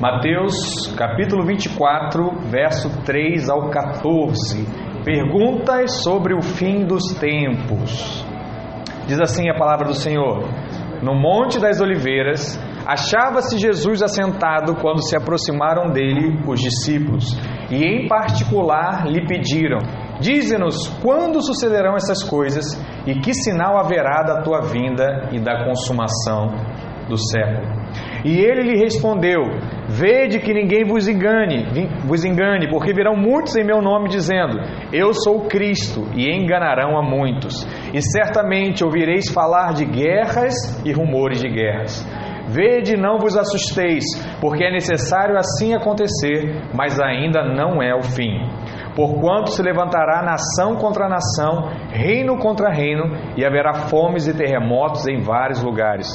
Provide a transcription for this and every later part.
Mateus capítulo 24, verso 3 ao 14. Perguntas sobre o fim dos tempos. Diz assim a palavra do Senhor: No Monte das Oliveiras, achava-se Jesus assentado quando se aproximaram dele os discípulos, e em particular lhe pediram: Dize-nos quando sucederão essas coisas e que sinal haverá da tua vinda e da consumação do século. E ele lhe respondeu: Vede que ninguém vos engane, vos engane, porque virão muitos em meu nome dizendo: Eu sou Cristo, e enganarão a muitos. E certamente ouvireis falar de guerras e rumores de guerras. Vede, não vos assusteis, porque é necessário assim acontecer, mas ainda não é o fim. Porquanto se levantará nação contra nação, reino contra reino, e haverá fomes e terremotos em vários lugares.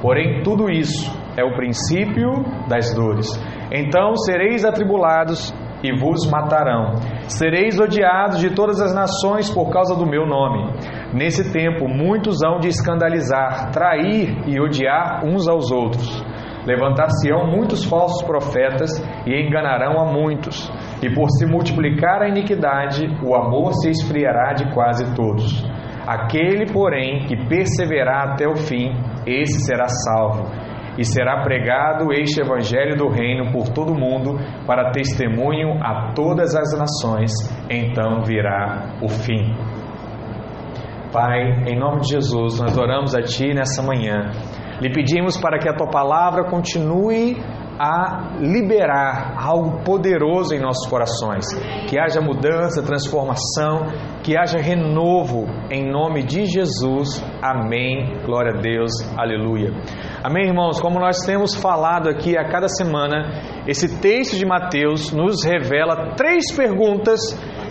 Porém, tudo isso é o princípio das dores. Então sereis atribulados e vos matarão. Sereis odiados de todas as nações por causa do meu nome. Nesse tempo, muitos hão de escandalizar, trair e odiar uns aos outros. Levantar-se-ão muitos falsos profetas e enganarão a muitos. E por se multiplicar a iniquidade, o amor se esfriará de quase todos. Aquele, porém, que perseverar até o fim, esse será salvo. E será pregado este evangelho do reino por todo o mundo para testemunho a todas as nações, então virá o fim. Pai, em nome de Jesus, nós oramos a Ti nessa manhã. Lhe pedimos para que a Tua palavra continue a liberar algo poderoso em nossos corações. Que haja mudança, transformação, que haja renovo em nome de Jesus. Amém. Glória a Deus. Aleluia. Amém, irmãos. Como nós temos falado aqui a cada semana, esse texto de Mateus nos revela três perguntas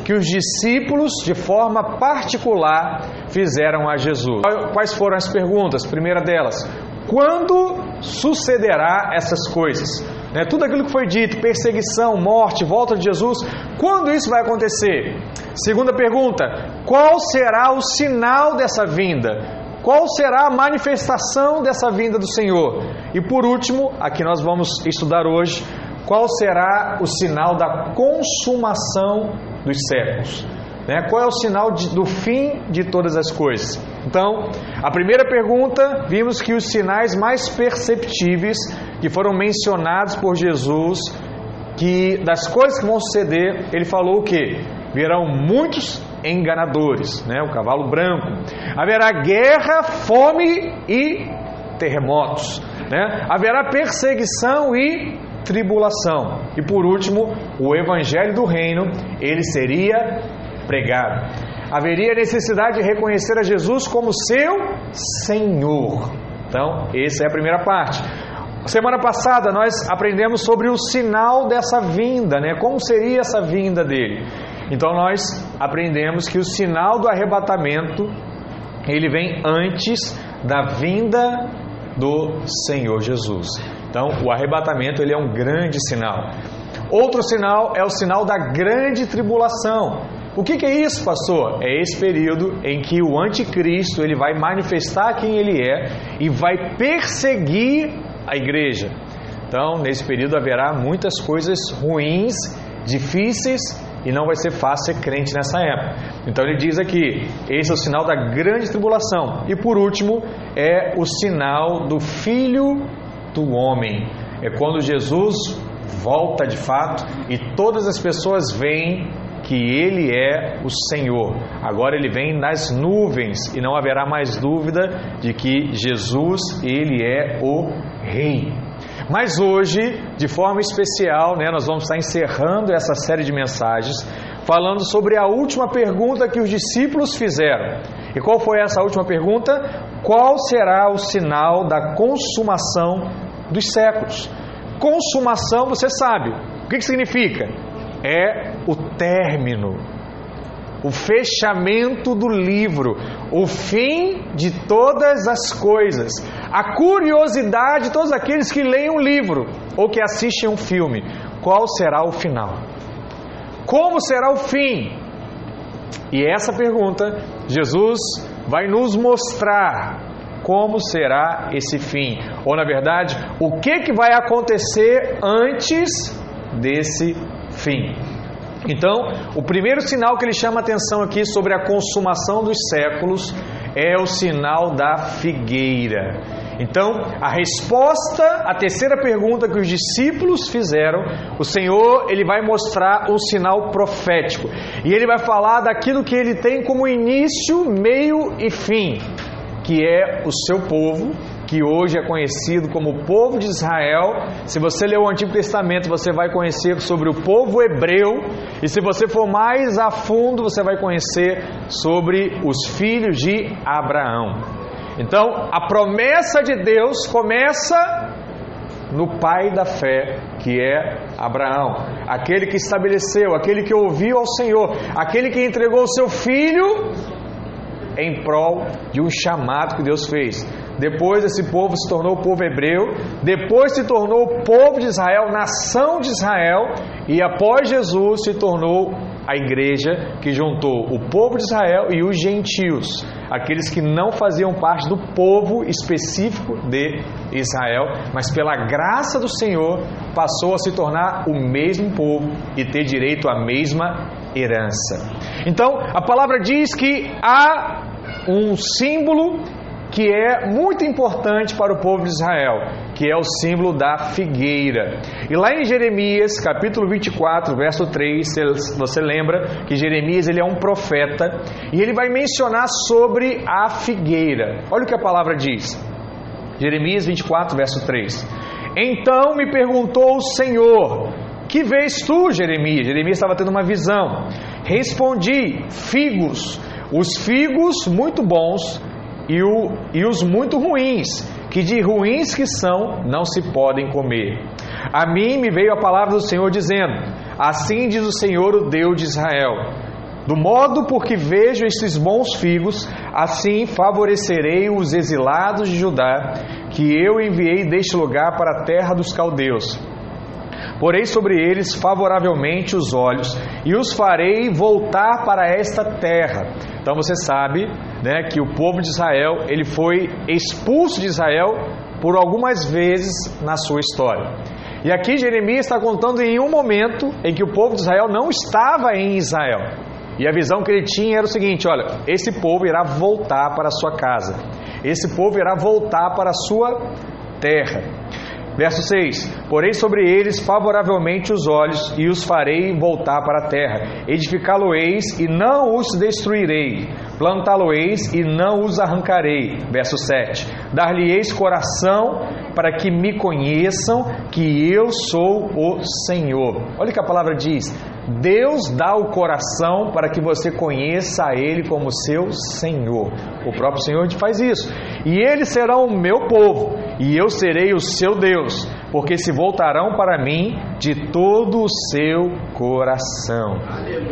que os discípulos, de forma particular, fizeram a Jesus. Quais foram as perguntas? Primeira delas, quando sucederá essas coisas? Né, tudo aquilo que foi dito, perseguição, morte, volta de Jesus, quando isso vai acontecer? Segunda pergunta: qual será o sinal dessa vinda? Qual será a manifestação dessa vinda do Senhor? E por último, aqui nós vamos estudar hoje, qual será o sinal da consumação dos séculos? Né? Qual é o sinal de, do fim de todas as coisas? Então, a primeira pergunta, vimos que os sinais mais perceptíveis que foram mencionados por Jesus, que das coisas que vão suceder, ele falou o que? Virão muitos enganadores, né? o cavalo branco. Haverá guerra, fome e terremotos. Né? Haverá perseguição e tribulação. E por último, o evangelho do reino, ele seria pregado. Haveria necessidade de reconhecer a Jesus como seu Senhor. Então, essa é a primeira parte. Semana passada nós aprendemos sobre o sinal dessa vinda, né? Como seria essa vinda dele? Então nós aprendemos que o sinal do arrebatamento ele vem antes da vinda do Senhor Jesus. Então, o arrebatamento ele é um grande sinal. Outro sinal é o sinal da grande tribulação. O que, que, é isso, pastor? É esse período em que o anticristo ele vai manifestar quem ele é e vai perseguir a igreja. Então, nesse período haverá muitas coisas ruins, difíceis e não vai ser fácil ser crente nessa época. Então ele diz aqui: esse é o sinal da grande tribulação. E por último, é o sinal do filho do homem. É quando Jesus volta de fato e todas as pessoas veem que ele é o Senhor. Agora ele vem nas nuvens e não haverá mais dúvida de que Jesus, ele é o rei. Mas hoje, de forma especial, né, nós vamos estar encerrando essa série de mensagens falando sobre a última pergunta que os discípulos fizeram. E qual foi essa última pergunta? Qual será o sinal da consumação dos séculos? Consumação, você sabe. O que, que significa? É o término, o fechamento do livro, o fim de todas as coisas, a curiosidade de todos aqueles que leem um livro ou que assistem um filme. Qual será o final? Como será o fim? E essa pergunta, Jesus vai nos mostrar como será esse fim, ou na verdade, o que que vai acontecer antes desse fim. Então, o primeiro sinal que ele chama atenção aqui sobre a consumação dos séculos é o sinal da figueira. Então, a resposta à terceira pergunta que os discípulos fizeram, o Senhor, ele vai mostrar um sinal profético. E ele vai falar daquilo que ele tem como início, meio e fim, que é o seu povo, que hoje é conhecido como povo de Israel. Se você ler o Antigo Testamento, você vai conhecer sobre o povo hebreu, e se você for mais a fundo, você vai conhecer sobre os filhos de Abraão. Então, a promessa de Deus começa no pai da fé, que é Abraão, aquele que estabeleceu, aquele que ouviu ao Senhor, aquele que entregou o seu filho em prol de um chamado que Deus fez. Depois esse povo se tornou o povo hebreu, depois se tornou o povo de Israel, nação de Israel, e após Jesus se tornou a igreja que juntou o povo de Israel e os gentios, aqueles que não faziam parte do povo específico de Israel, mas pela graça do Senhor passou a se tornar o mesmo povo e ter direito à mesma herança. Então, a palavra diz que há um símbolo que é muito importante para o povo de Israel, que é o símbolo da figueira. E lá em Jeremias, capítulo 24, verso 3, você lembra que Jeremias ele é um profeta e ele vai mencionar sobre a figueira. Olha o que a palavra diz. Jeremias 24, verso 3. Então me perguntou o Senhor: Que vês tu, Jeremias? Jeremias estava tendo uma visão. Respondi: Figos. Os figos muito bons e, o, e os muito ruins, que de ruins que são, não se podem comer. A mim me veio a palavra do Senhor dizendo: Assim diz o Senhor, o Deus de Israel. Do modo por que vejo estes bons figos, assim favorecerei os exilados de Judá, que eu enviei deste lugar para a terra dos caldeus. Porei sobre eles favoravelmente os olhos e os farei voltar para esta terra. Então você sabe né, que o povo de Israel ele foi expulso de Israel por algumas vezes na sua história. E aqui Jeremias está contando em um momento em que o povo de Israel não estava em Israel. E a visão que ele tinha era o seguinte: olha, esse povo irá voltar para a sua casa, esse povo irá voltar para a sua terra. Verso 6: Porei sobre eles favoravelmente os olhos e os farei voltar para a terra. Edificá-lo-eis e não os destruirei. Plantá-lo-eis e não os arrancarei. Verso 7: Dar-lhe-eis coração para que me conheçam que eu sou o Senhor. Olha o que a palavra diz: Deus dá o coração para que você conheça a Ele como seu Senhor. O próprio Senhor faz isso. E eles serão o meu povo, e eu serei o seu Deus, porque se voltarão para mim de todo o seu coração.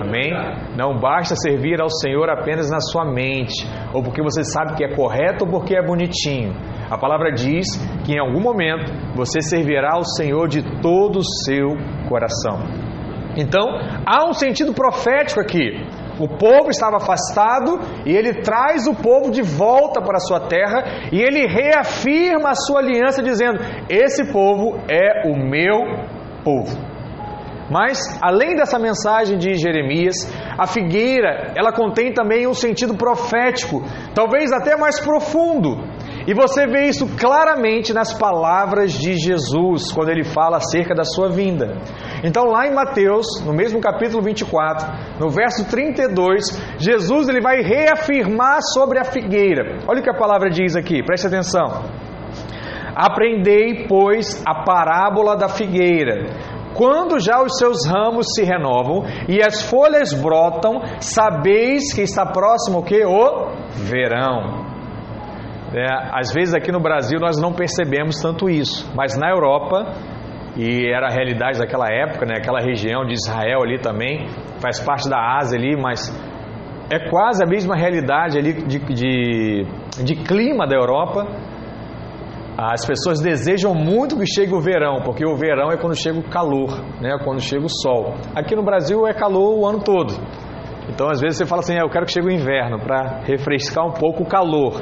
Amém? Não basta servir ao Senhor apenas na sua mente, ou porque você sabe que é correto ou porque é bonitinho. A palavra diz que em algum momento você servirá ao Senhor de todo o seu coração. Então, há um sentido profético aqui. O povo estava afastado e ele traz o povo de volta para a sua terra e ele reafirma a sua aliança, dizendo: Esse povo é o meu povo. Mas, além dessa mensagem de Jeremias, a figueira, ela contém também um sentido profético, talvez até mais profundo. E você vê isso claramente nas palavras de Jesus, quando ele fala acerca da sua vinda. Então, lá em Mateus, no mesmo capítulo 24, no verso 32, Jesus ele vai reafirmar sobre a figueira. Olha o que a palavra diz aqui, preste atenção. Aprendei, pois, a parábola da figueira. Quando já os seus ramos se renovam e as folhas brotam, sabeis que está próximo o que? O verão. É, às vezes aqui no Brasil nós não percebemos tanto isso, mas na Europa, e era a realidade daquela época, né, aquela região de Israel ali também, faz parte da Ásia ali, mas é quase a mesma realidade ali de, de, de clima da Europa. As pessoas desejam muito que chegue o verão, porque o verão é quando chega o calor, né, quando chega o sol. Aqui no Brasil é calor o ano todo. Então às vezes você fala assim, ah, eu quero que chegue o inverno para refrescar um pouco o calor.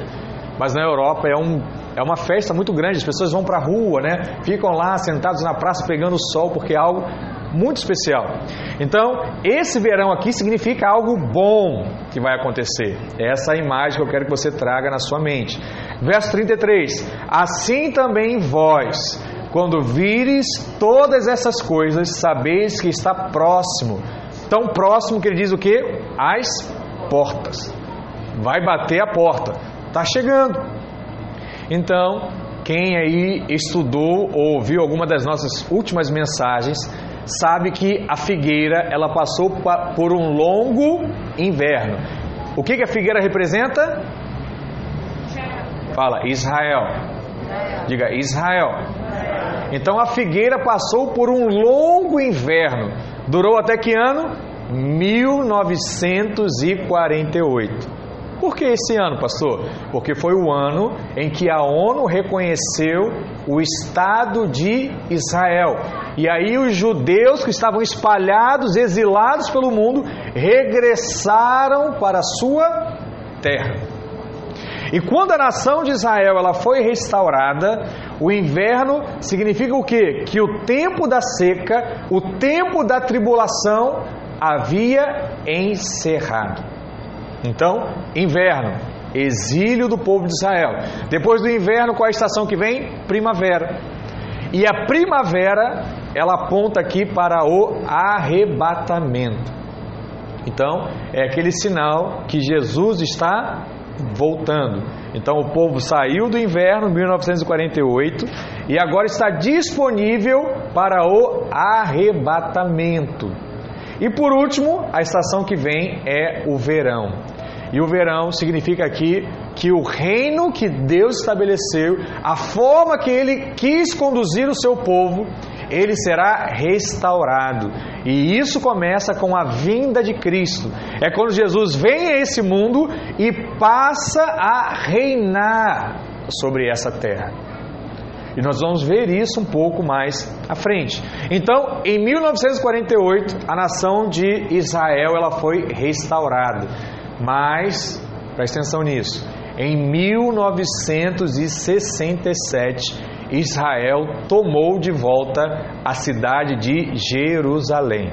Mas na Europa é, um, é uma festa muito grande, as pessoas vão para a rua, né? ficam lá sentados na praça pegando sol, porque é algo muito especial. Então, esse verão aqui significa algo bom que vai acontecer. Essa é a imagem que eu quero que você traga na sua mente. Verso 33: Assim também vós, quando vires todas essas coisas, sabeis que está próximo. Tão próximo que ele diz o que? As portas. Vai bater a porta. Está chegando. Então, quem aí estudou ou ouviu alguma das nossas últimas mensagens, sabe que a figueira ela passou por um longo inverno. O que, que a figueira representa? Fala, Israel. Diga, Israel. Então a figueira passou por um longo inverno. Durou até que ano? 1948. Por que esse ano, pastor? Porque foi o ano em que a ONU reconheceu o Estado de Israel. E aí os judeus que estavam espalhados, exilados pelo mundo, regressaram para a sua terra. E quando a nação de Israel ela foi restaurada, o inverno significa o quê? Que o tempo da seca, o tempo da tribulação havia encerrado. Então, inverno, exílio do povo de Israel. Depois do inverno, qual é a estação que vem? Primavera. E a primavera, ela aponta aqui para o arrebatamento. Então, é aquele sinal que Jesus está voltando. Então, o povo saiu do inverno 1948 e agora está disponível para o arrebatamento. E por último, a estação que vem é o verão. E o verão significa aqui que o reino que Deus estabeleceu, a forma que ele quis conduzir o seu povo, ele será restaurado. E isso começa com a vinda de Cristo. É quando Jesus vem a esse mundo e passa a reinar sobre essa terra. E nós vamos ver isso um pouco mais à frente. Então, em 1948, a nação de Israel ela foi restaurada. Mas, presta atenção nisso, em 1967, Israel tomou de volta a cidade de Jerusalém.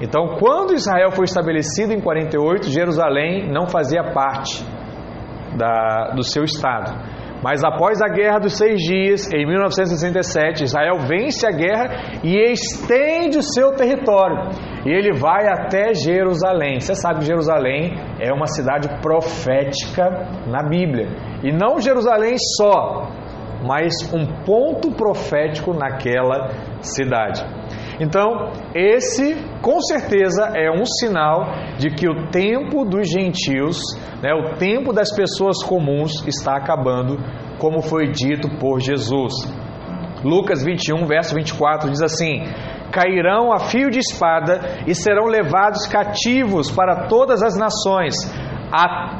Então, quando Israel foi estabelecido em 48, Jerusalém não fazia parte da, do seu estado. Mas após a Guerra dos Seis Dias, em 1967, Israel vence a guerra e estende o seu território. E ele vai até Jerusalém. Você sabe que Jerusalém é uma cidade profética na Bíblia. E não Jerusalém só, mas um ponto profético naquela cidade. Então, esse com certeza é um sinal de que o tempo dos gentios, né, o tempo das pessoas comuns está acabando, como foi dito por Jesus. Lucas 21, verso 24 diz assim: Cairão a fio de espada e serão levados cativos para todas as nações,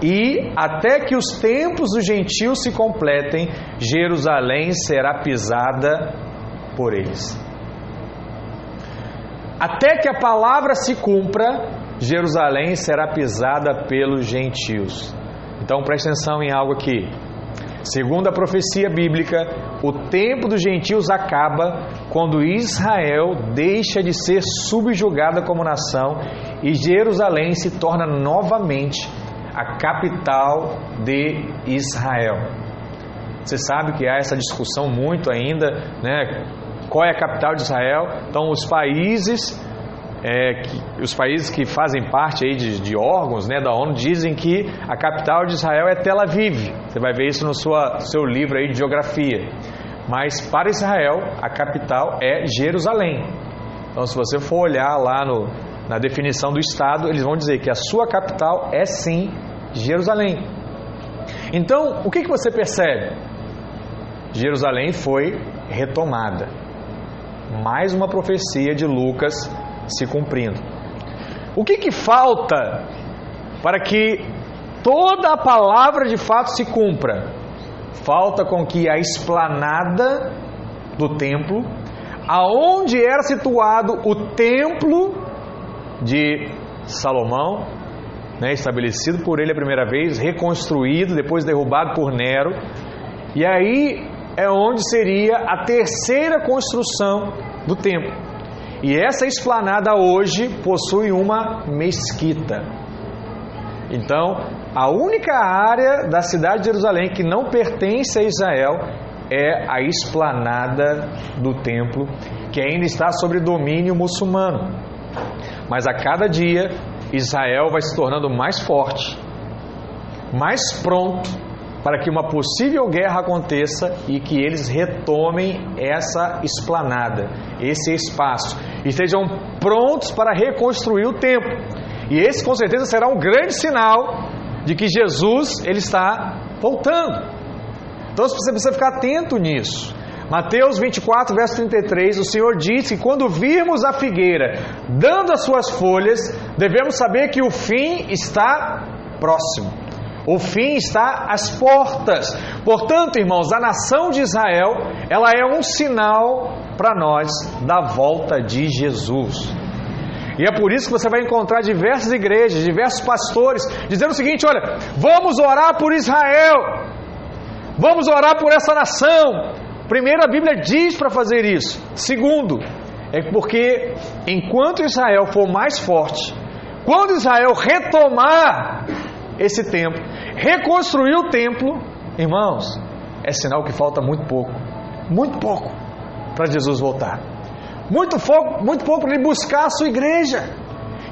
e até que os tempos dos gentios se completem, Jerusalém será pisada por eles. Até que a palavra se cumpra, Jerusalém será pisada pelos gentios. Então preste atenção em algo aqui. Segundo a profecia bíblica, o tempo dos gentios acaba quando Israel deixa de ser subjugada como nação e Jerusalém se torna novamente a capital de Israel. Você sabe que há essa discussão muito ainda, né? Qual é a capital de Israel? Então, os países é, que, os países que fazem parte aí de, de, órgãos né, da ONU dizem que a capital de Israel é Tel Aviv. Você vai ver isso no sua, seu livro aí de geografia. Mas para Israel, a capital é Jerusalém. Então, se você for olhar lá no, na definição do Estado, eles vão dizer que a sua capital é sim Jerusalém. Então, o que, que você percebe? Jerusalém foi retomada. Mais uma profecia de Lucas se cumprindo. O que, que falta para que toda a palavra de fato se cumpra? Falta com que a esplanada do templo, aonde era situado o templo de Salomão, né, estabelecido por ele a primeira vez, reconstruído, depois derrubado por Nero. E aí é onde seria a terceira construção do templo. E essa esplanada hoje possui uma mesquita. Então, a única área da cidade de Jerusalém que não pertence a Israel é a esplanada do templo, que ainda está sob domínio muçulmano. Mas a cada dia, Israel vai se tornando mais forte, mais pronto para que uma possível guerra aconteça e que eles retomem essa esplanada, esse espaço, e estejam prontos para reconstruir o templo. E esse com certeza será um grande sinal de que Jesus ele está voltando. Então você precisa ficar atento nisso. Mateus 24, verso 33, o Senhor diz que quando virmos a figueira dando as suas folhas, devemos saber que o fim está próximo. O fim está às portas. Portanto, irmãos, a nação de Israel, ela é um sinal para nós da volta de Jesus. E é por isso que você vai encontrar diversas igrejas, diversos pastores dizendo o seguinte: olha, vamos orar por Israel, vamos orar por essa nação. Primeiro, a Bíblia diz para fazer isso. Segundo, é porque enquanto Israel for mais forte, quando Israel retomar esse templo, reconstruir o templo, irmãos, é sinal que falta muito pouco, muito pouco para Jesus voltar. Muito pouco, muito pouco para ele buscar a sua igreja.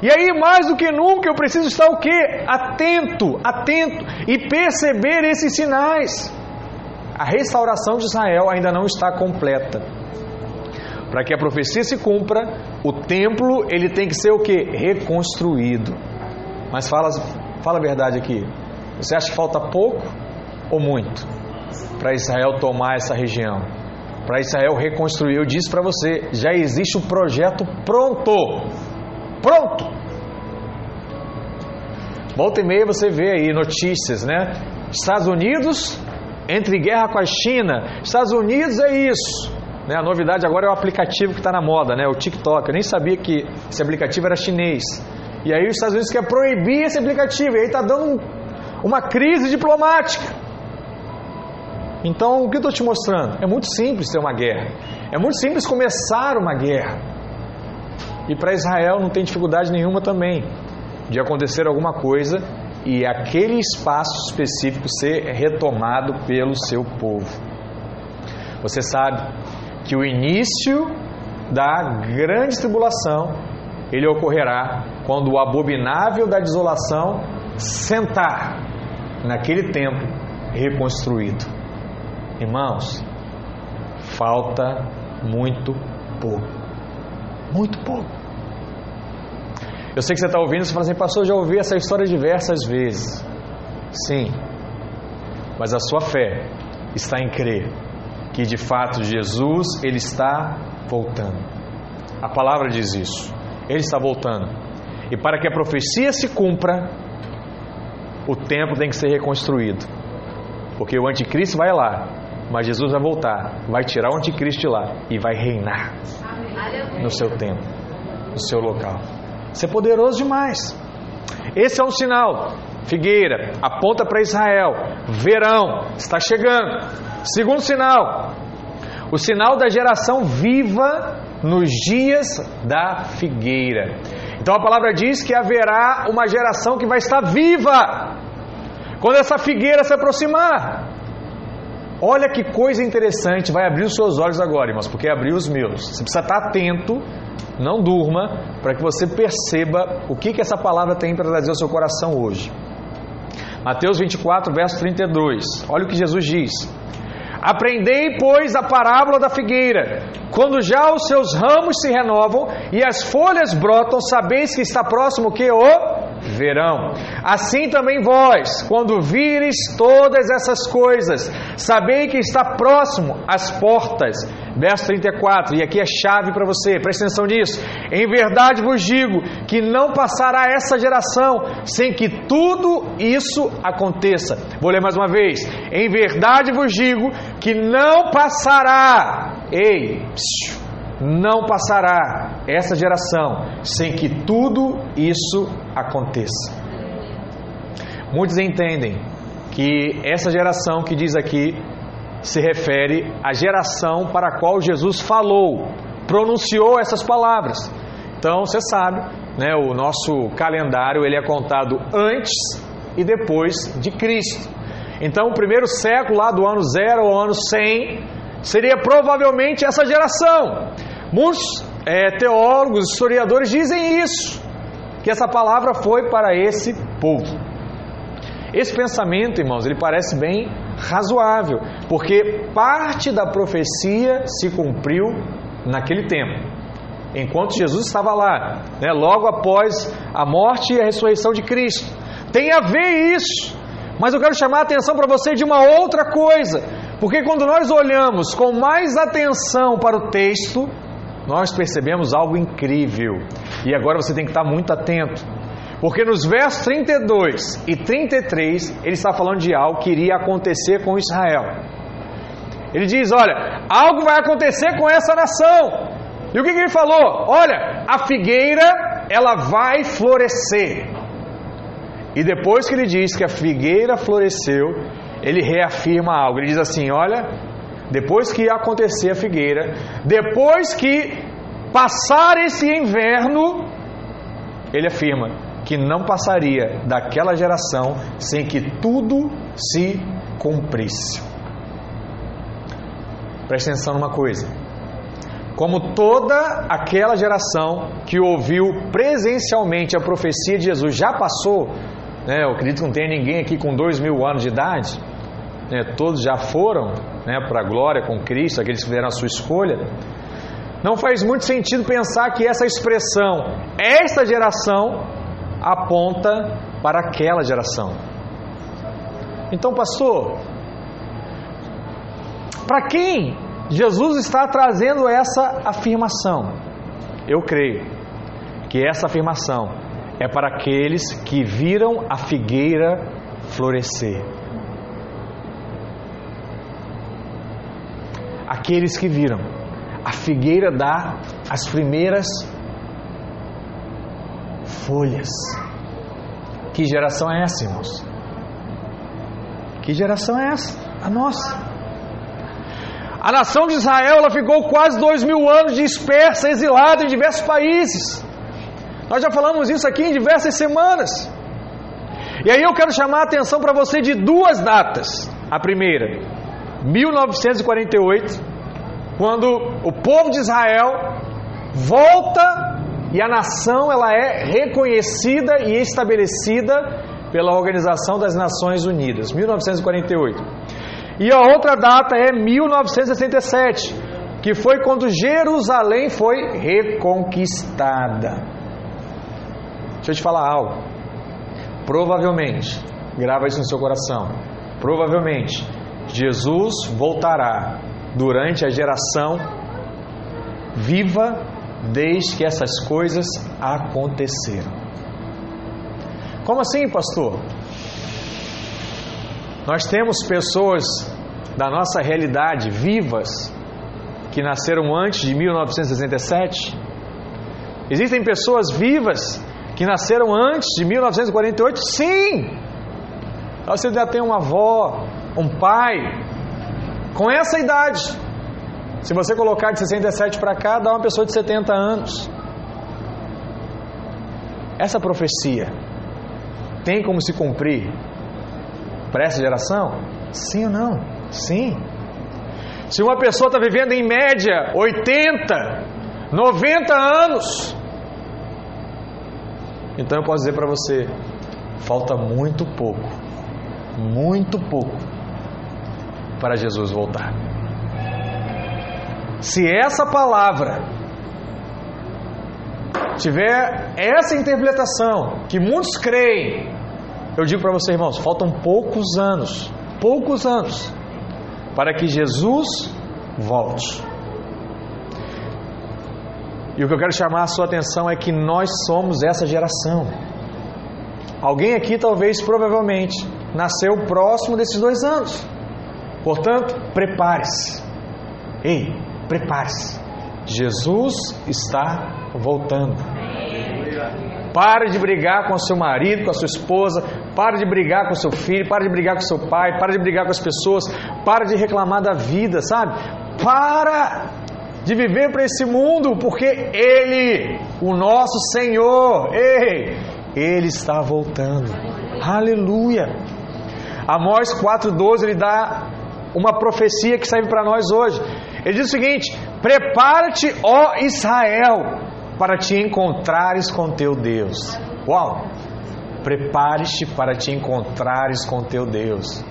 E aí, mais do que nunca, eu preciso estar o quê? Atento, atento e perceber esses sinais. A restauração de Israel ainda não está completa. Para que a profecia se cumpra, o templo ele tem que ser o que? Reconstruído. Mas fala, fala a verdade aqui. Você acha que falta pouco ou muito para Israel tomar essa região? Para Israel reconstruir? Eu disse para você, já existe um projeto pronto. Pronto. Volta e meia você vê aí notícias, né? Estados Unidos entre guerra com a China. Estados Unidos é isso. Né? A novidade agora é o aplicativo que está na moda, né? o TikTok. Eu nem sabia que esse aplicativo era chinês. E aí os Estados Unidos quer proibir esse aplicativo. E aí está dando um, uma crise diplomática. Então, o que eu estou te mostrando? É muito simples ter uma guerra. É muito simples começar uma guerra. E para Israel não tem dificuldade nenhuma também de acontecer alguma coisa e aquele espaço específico ser retomado pelo seu povo. Você sabe que o início da grande tribulação ele ocorrerá quando o abominável da desolação sentar naquele templo reconstruído. Irmãos, falta muito pouco. Muito pouco. Eu sei que você está ouvindo, você fala assim, pastor, já ouvi essa história diversas vezes. Sim, mas a sua fé está em crer que de fato Jesus ele está voltando. A palavra diz isso. Ele está voltando. E para que a profecia se cumpra, o templo tem que ser reconstruído. Porque o anticristo vai lá, mas Jesus vai voltar, vai tirar o anticristo de lá e vai reinar no seu templo, no seu local. Isso é poderoso demais. Esse é um sinal. Figueira aponta para Israel. Verão está chegando. Segundo sinal, o sinal da geração viva nos dias da figueira. Então a palavra diz que haverá uma geração que vai estar viva quando essa figueira se aproximar. Olha que coisa interessante, vai abrir os seus olhos agora, irmãos, porque abriu os meus. Você precisa estar atento não durma, para que você perceba o que, que essa palavra tem para trazer ao seu coração hoje. Mateus 24, verso 32. Olha o que Jesus diz. Aprendei, pois, a parábola da figueira. Quando já os seus ramos se renovam e as folhas brotam, sabeis que está próximo o que? O verão. Assim também vós, quando vires todas essas coisas, sabei que está próximo às portas. Verso 34, e aqui é chave para você, preste atenção nisso. Em verdade vos digo que não passará essa geração sem que tudo isso aconteça. Vou ler mais uma vez. Em verdade vos digo que não passará. Ei, não passará essa geração sem que tudo isso aconteça. muitos entendem que essa geração que diz aqui se refere à geração para a qual Jesus falou, pronunciou essas palavras. Então, você sabe, né, o nosso calendário ele é contado antes e depois de Cristo. Então, o primeiro século, lá do ano zero ao ano 100, seria provavelmente essa geração. Muitos é, teólogos, historiadores dizem isso, que essa palavra foi para esse povo. Esse pensamento, irmãos, ele parece bem razoável, porque parte da profecia se cumpriu naquele tempo, enquanto Jesus estava lá, né, logo após a morte e a ressurreição de Cristo. Tem a ver isso, mas eu quero chamar a atenção para você de uma outra coisa, porque quando nós olhamos com mais atenção para o texto, nós percebemos algo incrível, e agora você tem que estar muito atento. Porque nos versos 32 e 33, ele está falando de algo que iria acontecer com Israel. Ele diz: Olha, algo vai acontecer com essa nação. E o que, que ele falou? Olha, a figueira, ela vai florescer. E depois que ele diz que a figueira floresceu, ele reafirma algo. Ele diz assim: Olha, depois que acontecer a figueira, depois que passar esse inverno, ele afirma que não passaria daquela geração sem que tudo se cumprisse. Preste atenção numa coisa. Como toda aquela geração que ouviu presencialmente a profecia de Jesus já passou, né, eu acredito que não tem ninguém aqui com dois mil anos de idade, né, todos já foram né, para a glória com Cristo, aqueles que fizeram a sua escolha. Não faz muito sentido pensar que essa expressão, esta geração, aponta para aquela geração. Então, pastor, para quem Jesus está trazendo essa afirmação? Eu creio que essa afirmação é para aqueles que viram a figueira florescer. Aqueles que viram a figueira dar as primeiras folhas. Que geração é essa, irmãos? Que geração é essa? A nossa. A nação de Israel ela ficou quase dois mil anos dispersa, exilada em diversos países. Nós já falamos isso aqui em diversas semanas. E aí eu quero chamar a atenção para você de duas datas. A primeira, 1948, quando o povo de Israel volta e a nação ela é reconhecida e estabelecida pela Organização das Nações Unidas, 1948. E a outra data é 1967, que foi quando Jerusalém foi reconquistada. Deixa eu te falar algo. Provavelmente, grava isso no seu coração. Provavelmente, Jesus voltará durante a geração viva desde que essas coisas aconteceram. Como assim, pastor? Nós temos pessoas da nossa realidade vivas que nasceram antes de 1967. Existem pessoas vivas que nasceram antes de 1948? Sim! Você já tem uma avó, um pai com essa idade. Se você colocar de 67 para cá, dá uma pessoa de 70 anos. Essa profecia tem como se cumprir para essa geração? Sim ou não? Sim. Se uma pessoa está vivendo em média 80, 90 anos, então eu posso dizer para você: falta muito pouco, muito pouco para Jesus voltar. Se essa palavra tiver essa interpretação que muitos creem, eu digo para vocês, irmãos, faltam poucos anos, poucos anos, para que Jesus volte. E o que eu quero chamar a sua atenção é que nós somos essa geração. Alguém aqui, talvez, provavelmente, nasceu próximo desses dois anos. Portanto, prepare-se. Ei, Prepare-se. Jesus está voltando. Pare de brigar com seu marido, com a sua esposa, pare de brigar com seu filho, pare de brigar com seu pai, pare de brigar com as pessoas, pare de reclamar da vida, sabe? Para de viver para esse mundo, porque Ele, o nosso Senhor, ei, Ele está voltando. Aleluia. Amós 4,12 ele dá uma profecia que serve para nós hoje. Ele diz o seguinte: Prepara-te, ó Israel, para te encontrares com teu Deus. Uau! Prepare-te para te encontrares com teu Deus.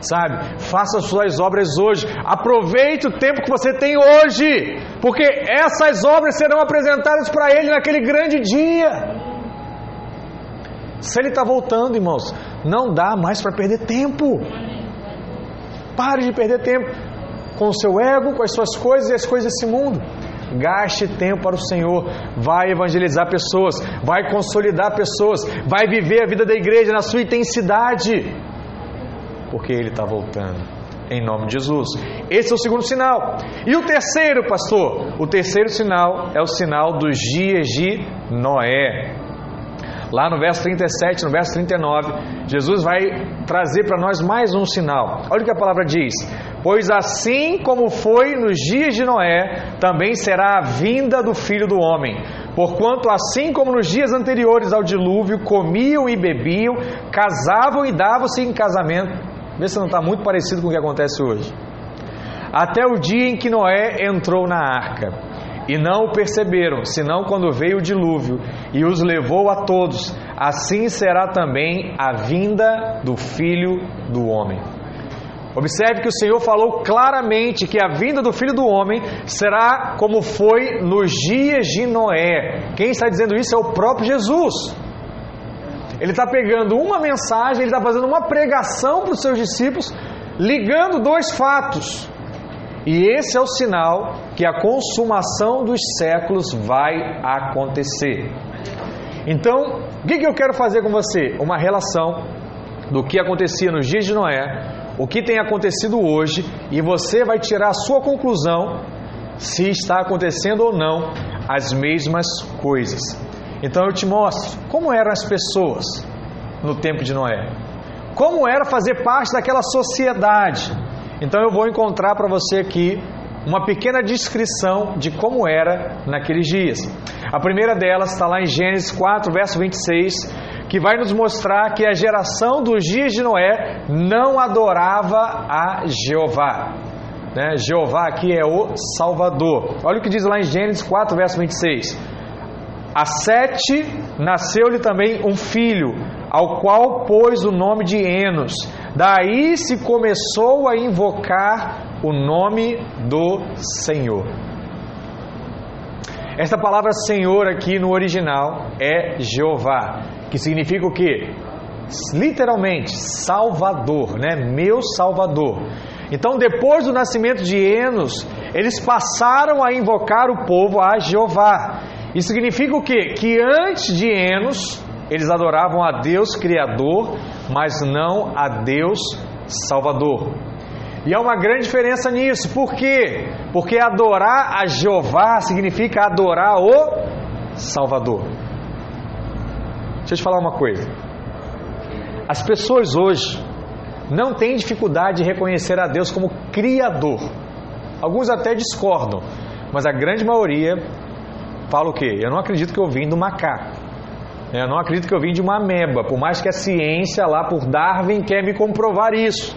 Sabe? Faça as suas obras hoje. Aproveite o tempo que você tem hoje, porque essas obras serão apresentadas para Ele naquele grande dia. Se Ele está voltando, irmãos, não dá mais para perder tempo. Pare de perder tempo com o seu ego, com as suas coisas e as coisas desse mundo. Gaste tempo para o Senhor, vai evangelizar pessoas, vai consolidar pessoas, vai viver a vida da igreja na sua intensidade, porque Ele está voltando, em nome de Jesus. Esse é o segundo sinal. E o terceiro, pastor? O terceiro sinal é o sinal dos dias de Noé. Lá no verso 37, no verso 39, Jesus vai trazer para nós mais um sinal. Olha o que a palavra diz: Pois assim como foi nos dias de Noé, também será a vinda do filho do homem. Porquanto, assim como nos dias anteriores ao dilúvio, comiam e bebiam, casavam e davam-se em casamento. Vê se não está muito parecido com o que acontece hoje. Até o dia em que Noé entrou na arca e não o perceberam, senão quando veio o dilúvio e os levou a todos. Assim será também a vinda do filho do homem. Observe que o Senhor falou claramente que a vinda do filho do homem será como foi nos dias de Noé. Quem está dizendo isso é o próprio Jesus. Ele está pegando uma mensagem, ele está fazendo uma pregação para os seus discípulos, ligando dois fatos. E esse é o sinal que a consumação dos séculos vai acontecer. Então, o que, que eu quero fazer com você? Uma relação do que acontecia nos dias de Noé, o que tem acontecido hoje, e você vai tirar a sua conclusão se está acontecendo ou não as mesmas coisas. Então eu te mostro como eram as pessoas no tempo de Noé, como era fazer parte daquela sociedade então eu vou encontrar para você aqui uma pequena descrição de como era naqueles dias. A primeira delas está lá em Gênesis 4, verso 26, que vai nos mostrar que a geração dos dias de Noé não adorava a Jeová. Né? Jeová aqui é o Salvador. Olha o que diz lá em Gênesis 4, verso 26. A Sete nasceu-lhe também um filho, ao qual pôs o nome de Enos. Daí se começou a invocar o nome do Senhor. Esta palavra Senhor aqui no original é Jeová, que significa o quê? Literalmente, Salvador, né? Meu Salvador. Então, depois do nascimento de Enos, eles passaram a invocar o povo a Jeová. Isso significa o quê? Que antes de Enos, eles adoravam a Deus Criador, mas não a Deus Salvador. E há uma grande diferença nisso. Por quê? Porque adorar a Jeová significa adorar o Salvador. Deixa eu te falar uma coisa. As pessoas hoje não têm dificuldade de reconhecer a Deus como Criador. Alguns até discordam, mas a grande maioria fala o quê? Eu não acredito que eu vim do macaco. Eu não acredito que eu vim de uma ameba, por mais que a ciência lá por Darwin quer me comprovar isso.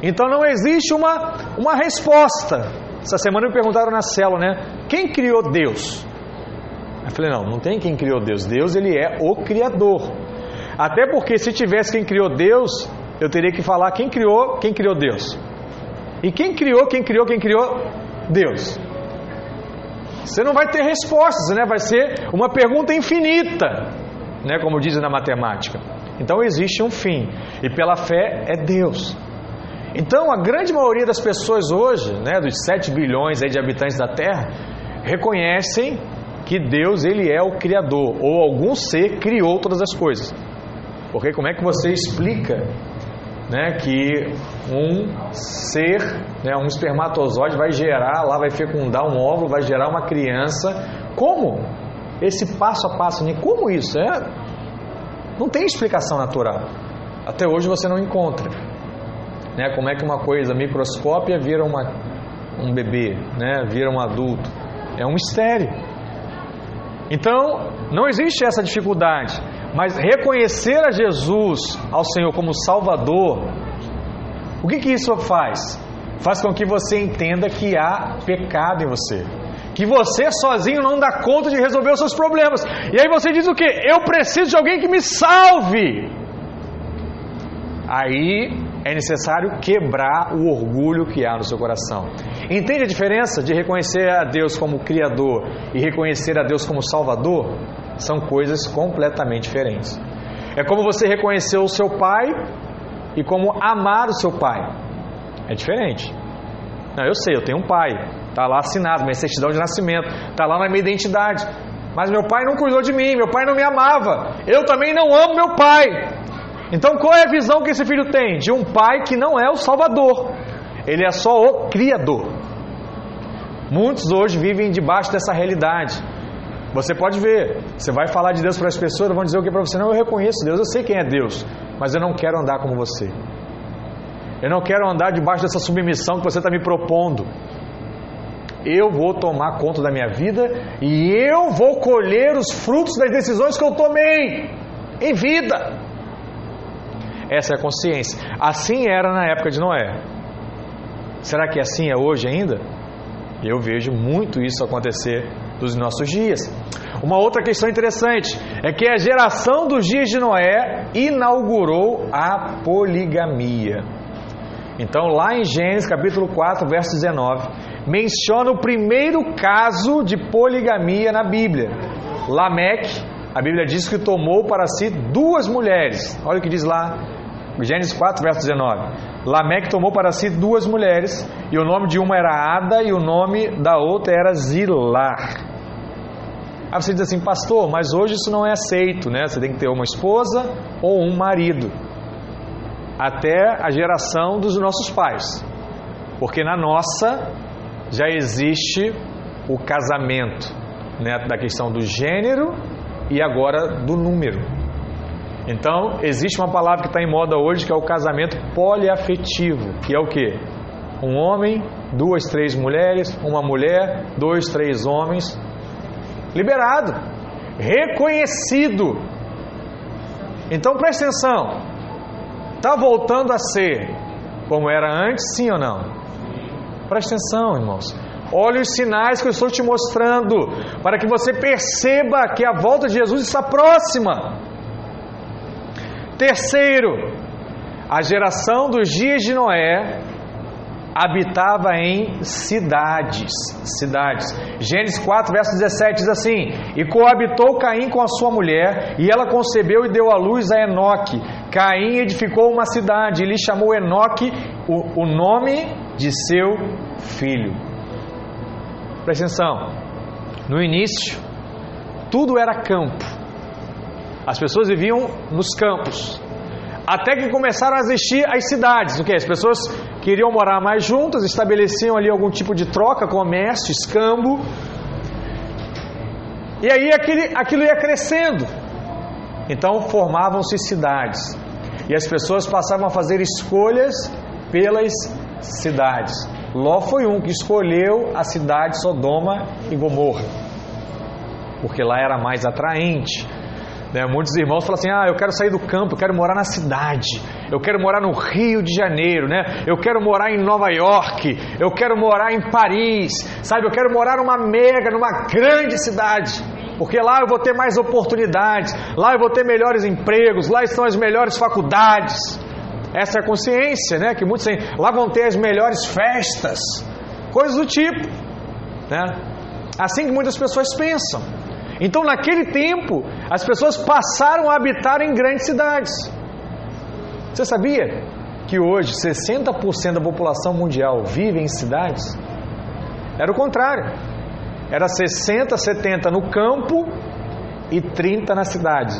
Então não existe uma, uma resposta. Essa semana me perguntaram na célula, né? Quem criou Deus? Eu falei, não, não tem quem criou Deus. Deus, ele é o Criador. Até porque se tivesse quem criou Deus, eu teria que falar quem criou, quem criou Deus. E quem criou, quem criou, quem criou? Deus. Você não vai ter respostas, né? Vai ser uma pergunta infinita né, como dizem na matemática. Então existe um fim, e pela fé é Deus. Então a grande maioria das pessoas hoje, né, dos 7 bilhões aí de habitantes da Terra, reconhecem que Deus ele é o criador ou algum ser criou todas as coisas. Porque como é que você explica, né, que um ser, né, um espermatozoide vai gerar, lá vai fecundar um óvulo, vai gerar uma criança? Como? esse passo a passo, nem como isso? É, não tem explicação natural. Até hoje você não encontra. Né? Como é que uma coisa microscópia vira uma, um bebê, né? vira um adulto? É um mistério. Então, não existe essa dificuldade. Mas reconhecer a Jesus, ao Senhor como Salvador, o que, que isso faz? Faz com que você entenda que há pecado em você. Que você sozinho não dá conta de resolver os seus problemas. E aí você diz o que? Eu preciso de alguém que me salve. Aí é necessário quebrar o orgulho que há no seu coração. Entende a diferença de reconhecer a Deus como Criador e reconhecer a Deus como Salvador? São coisas completamente diferentes. É como você reconhecer o seu pai e como amar o seu pai. É diferente. Não, eu sei, eu tenho um pai, está lá assinado, minha certidão de nascimento, está lá na minha identidade. Mas meu pai não cuidou de mim, meu pai não me amava. Eu também não amo meu pai. Então qual é a visão que esse filho tem? De um pai que não é o salvador, ele é só o criador. Muitos hoje vivem debaixo dessa realidade. Você pode ver, você vai falar de Deus para as pessoas, vão dizer o que para você? Não, eu reconheço Deus, eu sei quem é Deus, mas eu não quero andar como você. Eu não quero andar debaixo dessa submissão que você está me propondo. Eu vou tomar conta da minha vida e eu vou colher os frutos das decisões que eu tomei em vida. Essa é a consciência. Assim era na época de Noé. Será que assim é hoje ainda? Eu vejo muito isso acontecer dos nossos dias. Uma outra questão interessante é que a geração dos dias de Noé inaugurou a poligamia. Então, lá em Gênesis capítulo 4, verso 19, menciona o primeiro caso de poligamia na Bíblia. Lameque, a Bíblia diz que tomou para si duas mulheres. Olha o que diz lá, Gênesis 4, verso 19. Lameque tomou para si duas mulheres, e o nome de uma era Ada e o nome da outra era Zilar. Aí você diz assim, pastor, mas hoje isso não é aceito, né? Você tem que ter uma esposa ou um marido. Até a geração dos nossos pais. Porque na nossa já existe o casamento, né? Da questão do gênero e agora do número. Então, existe uma palavra que está em moda hoje que é o casamento poliafetivo, que é o que? Um homem, duas, três mulheres, uma mulher, dois, três homens, liberado, reconhecido. Então preste atenção, está voltando a ser como era antes, sim ou não? Preste atenção, irmãos. Olhe os sinais que eu estou te mostrando, para que você perceba que a volta de Jesus está próxima. Terceiro, a geração dos dias de Noé habitava em cidades, cidades. Gênesis 4, verso 17 diz assim: E coabitou Caim com a sua mulher, e ela concebeu e deu à luz a Enoque. Caim edificou uma cidade e lhe chamou Enoque o, o nome de seu filho. Presta atenção. No início, tudo era campo. As pessoas viviam nos campos. Até que começaram a existir as cidades, o que? As pessoas queriam morar mais juntas, estabeleciam ali algum tipo de troca, comércio, escambo. E aí aquele, aquilo ia crescendo. Então formavam-se cidades. E as pessoas passavam a fazer escolhas pelas cidades. Ló foi um que escolheu a cidade Sodoma e Gomorra, porque lá era mais atraente, né? Muitos irmãos falam assim: ah, eu quero sair do campo, eu quero morar na cidade, eu quero morar no Rio de Janeiro, né? eu quero morar em Nova York, eu quero morar em Paris, sabe? Eu quero morar numa mega, numa grande cidade. Porque lá eu vou ter mais oportunidades, lá eu vou ter melhores empregos, lá estão as melhores faculdades. Essa é a consciência, né? Que muitos têm. Lá vão ter as melhores festas, coisas do tipo, né? Assim que muitas pessoas pensam. Então, naquele tempo, as pessoas passaram a habitar em grandes cidades. Você sabia que hoje 60% da população mundial vive em cidades? Era o contrário. Era 60, 70 no campo e 30 na cidade.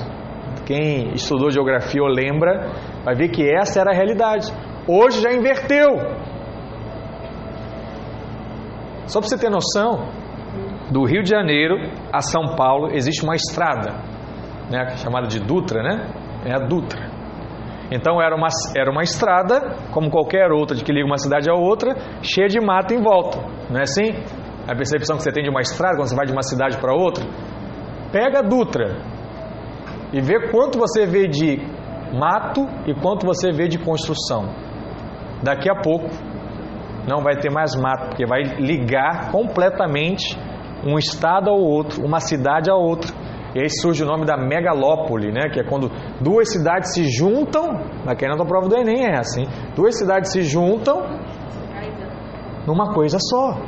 Quem estudou geografia ou lembra, vai ver que essa era a realidade. Hoje já inverteu. Só para você ter noção, do Rio de Janeiro a São Paulo existe uma estrada, né, chamada de Dutra, né? É a Dutra. Então era uma, era uma estrada, como qualquer outra, de que liga uma cidade a outra, cheia de mato em volta. Não é assim? A percepção que você tem de uma estrada quando você vai de uma cidade para outra. Pega a Dutra e vê quanto você vê de mato e quanto você vê de construção. Daqui a pouco não vai ter mais mato, porque vai ligar completamente um estado ao outro, uma cidade a outra. E aí surge o nome da megalópole, né? que é quando duas cidades se juntam, aqui na prova do Enem é assim, duas cidades se juntam numa coisa só.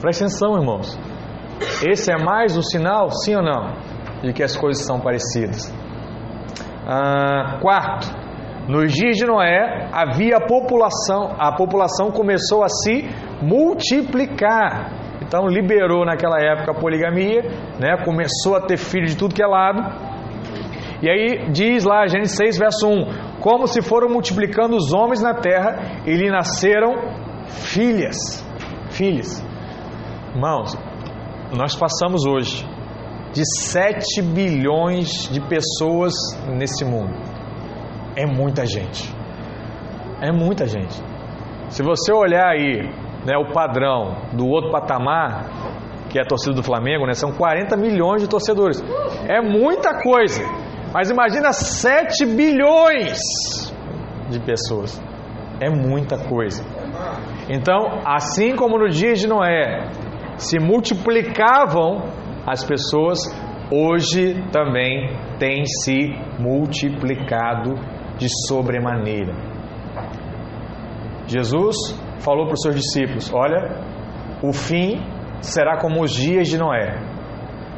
Presta atenção, irmãos. Esse é mais um sinal, sim ou não, de que as coisas são parecidas. Ah, quarto, nos dias de Noé havia população, a população começou a se multiplicar. Então liberou naquela época a poligamia, né? Começou a ter filho de tudo que é lado. E aí diz lá, Gênesis 6, verso 1: Como se foram multiplicando os homens na terra, e lhe nasceram filhas. Filhas. Irmãos, nós passamos hoje de 7 bilhões de pessoas nesse mundo. É muita gente. É muita gente. Se você olhar aí né, o padrão do outro patamar, que é a torcida do Flamengo, né, são 40 milhões de torcedores. É muita coisa. Mas imagina 7 bilhões de pessoas. É muita coisa. Então, assim como no dia de Noé se multiplicavam as pessoas, hoje também tem se multiplicado de sobremaneira. Jesus falou para os seus discípulos: Olha, o fim será como os dias de Noé.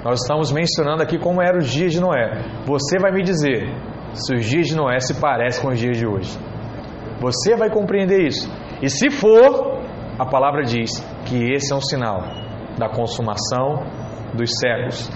Nós estamos mencionando aqui como eram os dias de Noé. Você vai me dizer se os dias de Noé se parecem com os dias de hoje. Você vai compreender isso. E se for, a palavra diz que esse é um sinal da consumação dos séculos.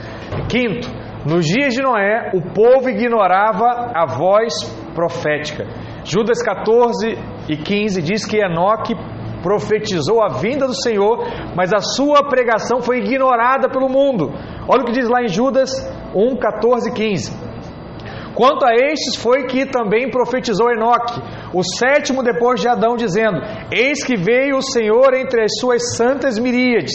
Quinto, nos dias de Noé, o povo ignorava a voz profética. Judas 14 e 15 diz que Enoque profetizou a vinda do Senhor, mas a sua pregação foi ignorada pelo mundo. Olha o que diz lá em Judas 1, 14 e 15. Quanto a estes foi que também profetizou Enoque, o sétimo depois de Adão, dizendo: Eis que veio o Senhor entre as suas santas miríades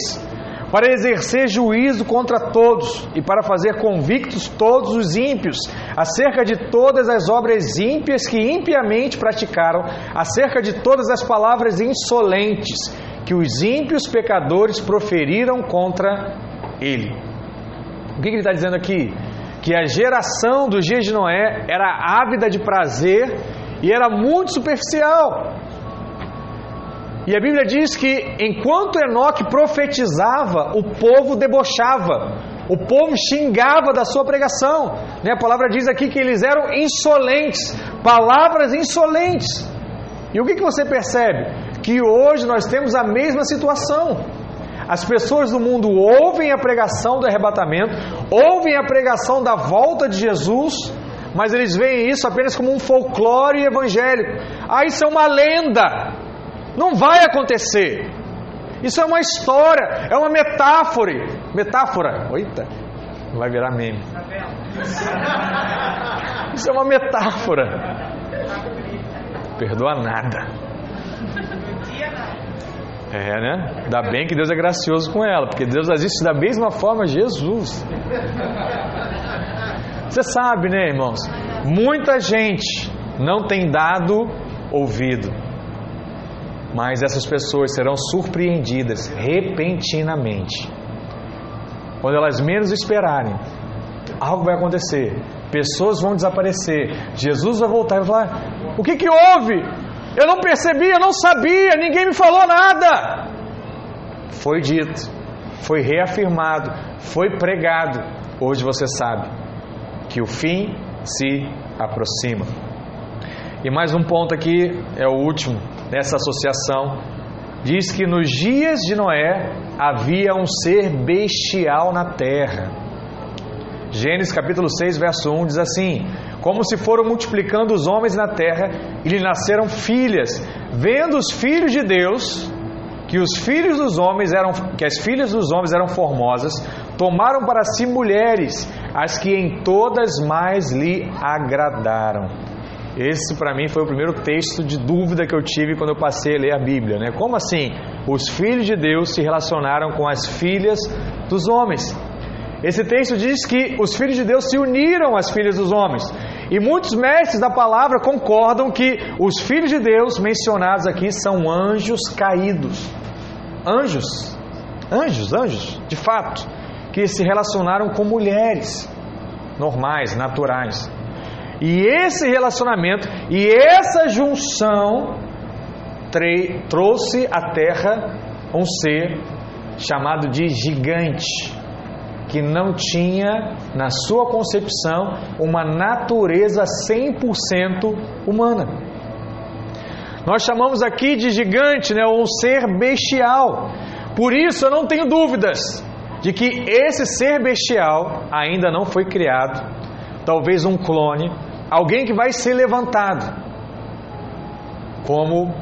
para exercer juízo contra todos e para fazer convictos todos os ímpios acerca de todas as obras ímpias que impiamente praticaram, acerca de todas as palavras insolentes que os ímpios pecadores proferiram contra ele. O que ele está dizendo aqui? Que a geração dos dias de Noé era ávida de prazer e era muito superficial. E a Bíblia diz que enquanto Enoque profetizava, o povo debochava, o povo xingava da sua pregação. Né? A palavra diz aqui que eles eram insolentes, palavras insolentes. E o que, que você percebe? Que hoje nós temos a mesma situação. As pessoas do mundo ouvem a pregação do arrebatamento, ouvem a pregação da volta de Jesus, mas eles veem isso apenas como um folclore evangélico. Ah, isso é uma lenda. Não vai acontecer. Isso é uma história, é uma metáfora. Metáfora. Eita, vai virar meme. Isso é uma metáfora. Perdoa nada. É, né? Ainda bem que Deus é gracioso com ela, porque Deus existe da mesma forma Jesus. Você sabe, né, irmãos? Muita gente não tem dado ouvido mas essas pessoas serão surpreendidas repentinamente. Quando elas menos esperarem, algo vai acontecer, pessoas vão desaparecer, Jesus vai voltar e vai falar: O que, que houve? Eu não percebi, eu não sabia, ninguém me falou nada. Foi dito, foi reafirmado, foi pregado. Hoje você sabe que o fim se aproxima. E mais um ponto aqui, é o último nessa associação. Diz que nos dias de Noé havia um ser bestial na terra. Gênesis capítulo 6, verso 1 diz assim: Como se foram multiplicando os homens na terra, e lhe nasceram filhas, vendo os filhos de Deus que os filhos dos homens eram que as filhas dos homens eram formosas, tomaram para si mulheres, as que em todas mais lhe agradaram. Esse para mim foi o primeiro texto de dúvida que eu tive quando eu passei a ler a Bíblia, né? Como assim? Os filhos de Deus se relacionaram com as filhas dos homens. Esse texto diz que os filhos de Deus se uniram às filhas dos homens. E muitos mestres da palavra concordam que os filhos de Deus mencionados aqui são anjos caídos. Anjos, anjos, anjos, de fato, que se relacionaram com mulheres normais, naturais. E esse relacionamento e essa junção trouxe à terra um ser chamado de gigante, que não tinha na sua concepção uma natureza 100% humana. Nós chamamos aqui de gigante, né, um ser bestial. Por isso eu não tenho dúvidas de que esse ser bestial ainda não foi criado, talvez um clone, alguém que vai ser levantado como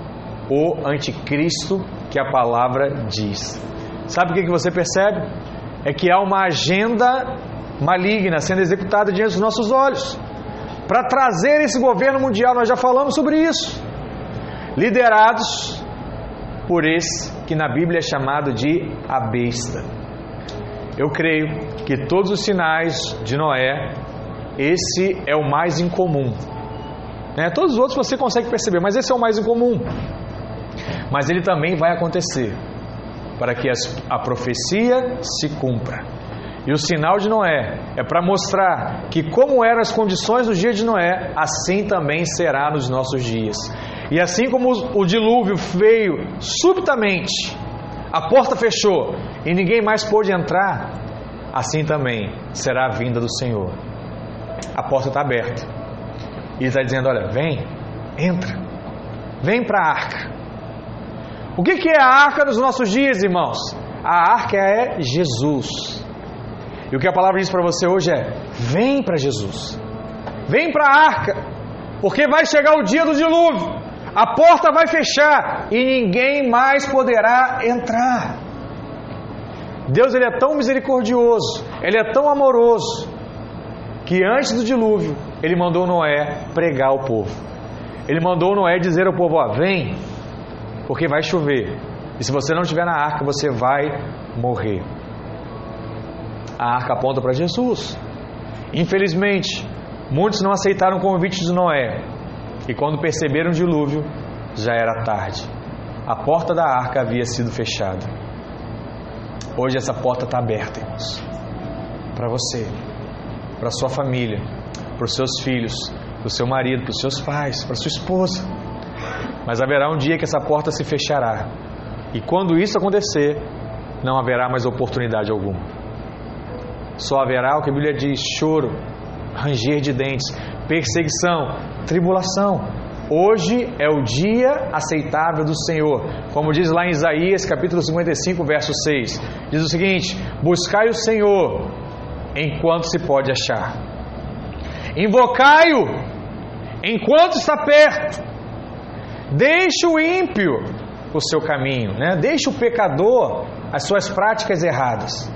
o anticristo que a palavra diz. Sabe o que você percebe? É que há uma agenda maligna sendo executada diante dos nossos olhos para trazer esse governo mundial. Nós já falamos sobre isso. Liderados por esse que na Bíblia é chamado de a besta. Eu creio que todos os sinais de Noé esse é o mais incomum. Né? Todos os outros você consegue perceber, mas esse é o mais incomum. Mas ele também vai acontecer para que a profecia se cumpra. E o sinal de Noé é para mostrar que, como eram as condições do dia de Noé, assim também será nos nossos dias. E assim como o dilúvio veio subitamente, a porta fechou e ninguém mais pôde entrar, assim também será a vinda do Senhor a porta está aberta. E ele está dizendo: Olha, vem, entra, vem para a arca. O que, que é a arca nos nossos dias, irmãos? A arca é Jesus. E o que a palavra diz para você hoje é: vem para Jesus, vem para a arca, porque vai chegar o dia do dilúvio, a porta vai fechar e ninguém mais poderá entrar. Deus ele é tão misericordioso, ele é tão amoroso, que antes do dilúvio, ele mandou Noé pregar ao povo. Ele mandou Noé dizer ao povo: ó, vem, porque vai chover. E se você não estiver na arca, você vai morrer. A arca aponta para Jesus. Infelizmente, muitos não aceitaram o convite de Noé. E quando perceberam o dilúvio, já era tarde. A porta da arca havia sido fechada. Hoje essa porta está aberta, irmãos. Para você para sua família, para os seus filhos, para o seu marido, para os seus pais, para sua esposa. Mas haverá um dia que essa porta se fechará. E quando isso acontecer, não haverá mais oportunidade alguma. Só haverá o que a Bíblia diz: choro, ranger de dentes, perseguição, tribulação. Hoje é o dia aceitável do Senhor. Como diz lá em Isaías, capítulo 55, verso 6. Diz o seguinte: Buscai o Senhor enquanto se pode achar. Invocai-o enquanto está perto. Deixe o ímpio o seu caminho, né? deixe o pecador as suas práticas erradas.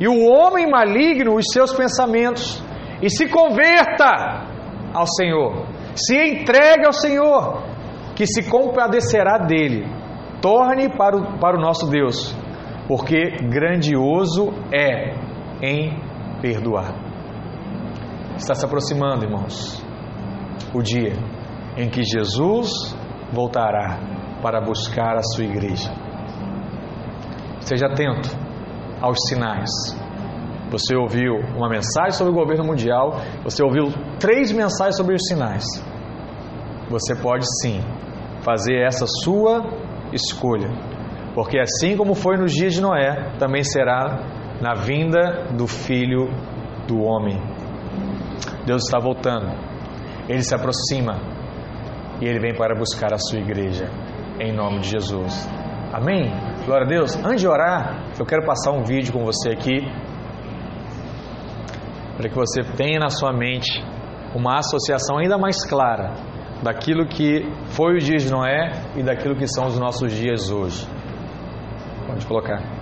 E o homem maligno os seus pensamentos. E se converta ao Senhor. Se entregue ao Senhor, que se compadecerá dele. Torne para o, para o nosso Deus, porque grandioso é em perdoar. Está se aproximando, irmãos, o dia em que Jesus voltará para buscar a sua igreja. Seja atento aos sinais. Você ouviu uma mensagem sobre o governo mundial, você ouviu três mensagens sobre os sinais. Você pode sim fazer essa sua escolha, porque assim como foi nos dias de Noé, também será na vinda do Filho do Homem. Deus está voltando, ele se aproxima e ele vem para buscar a sua igreja, em nome de Jesus. Amém? Glória a Deus. Antes de orar, eu quero passar um vídeo com você aqui, para que você tenha na sua mente uma associação ainda mais clara daquilo que foi os dias de Noé e daquilo que são os nossos dias hoje. Pode colocar.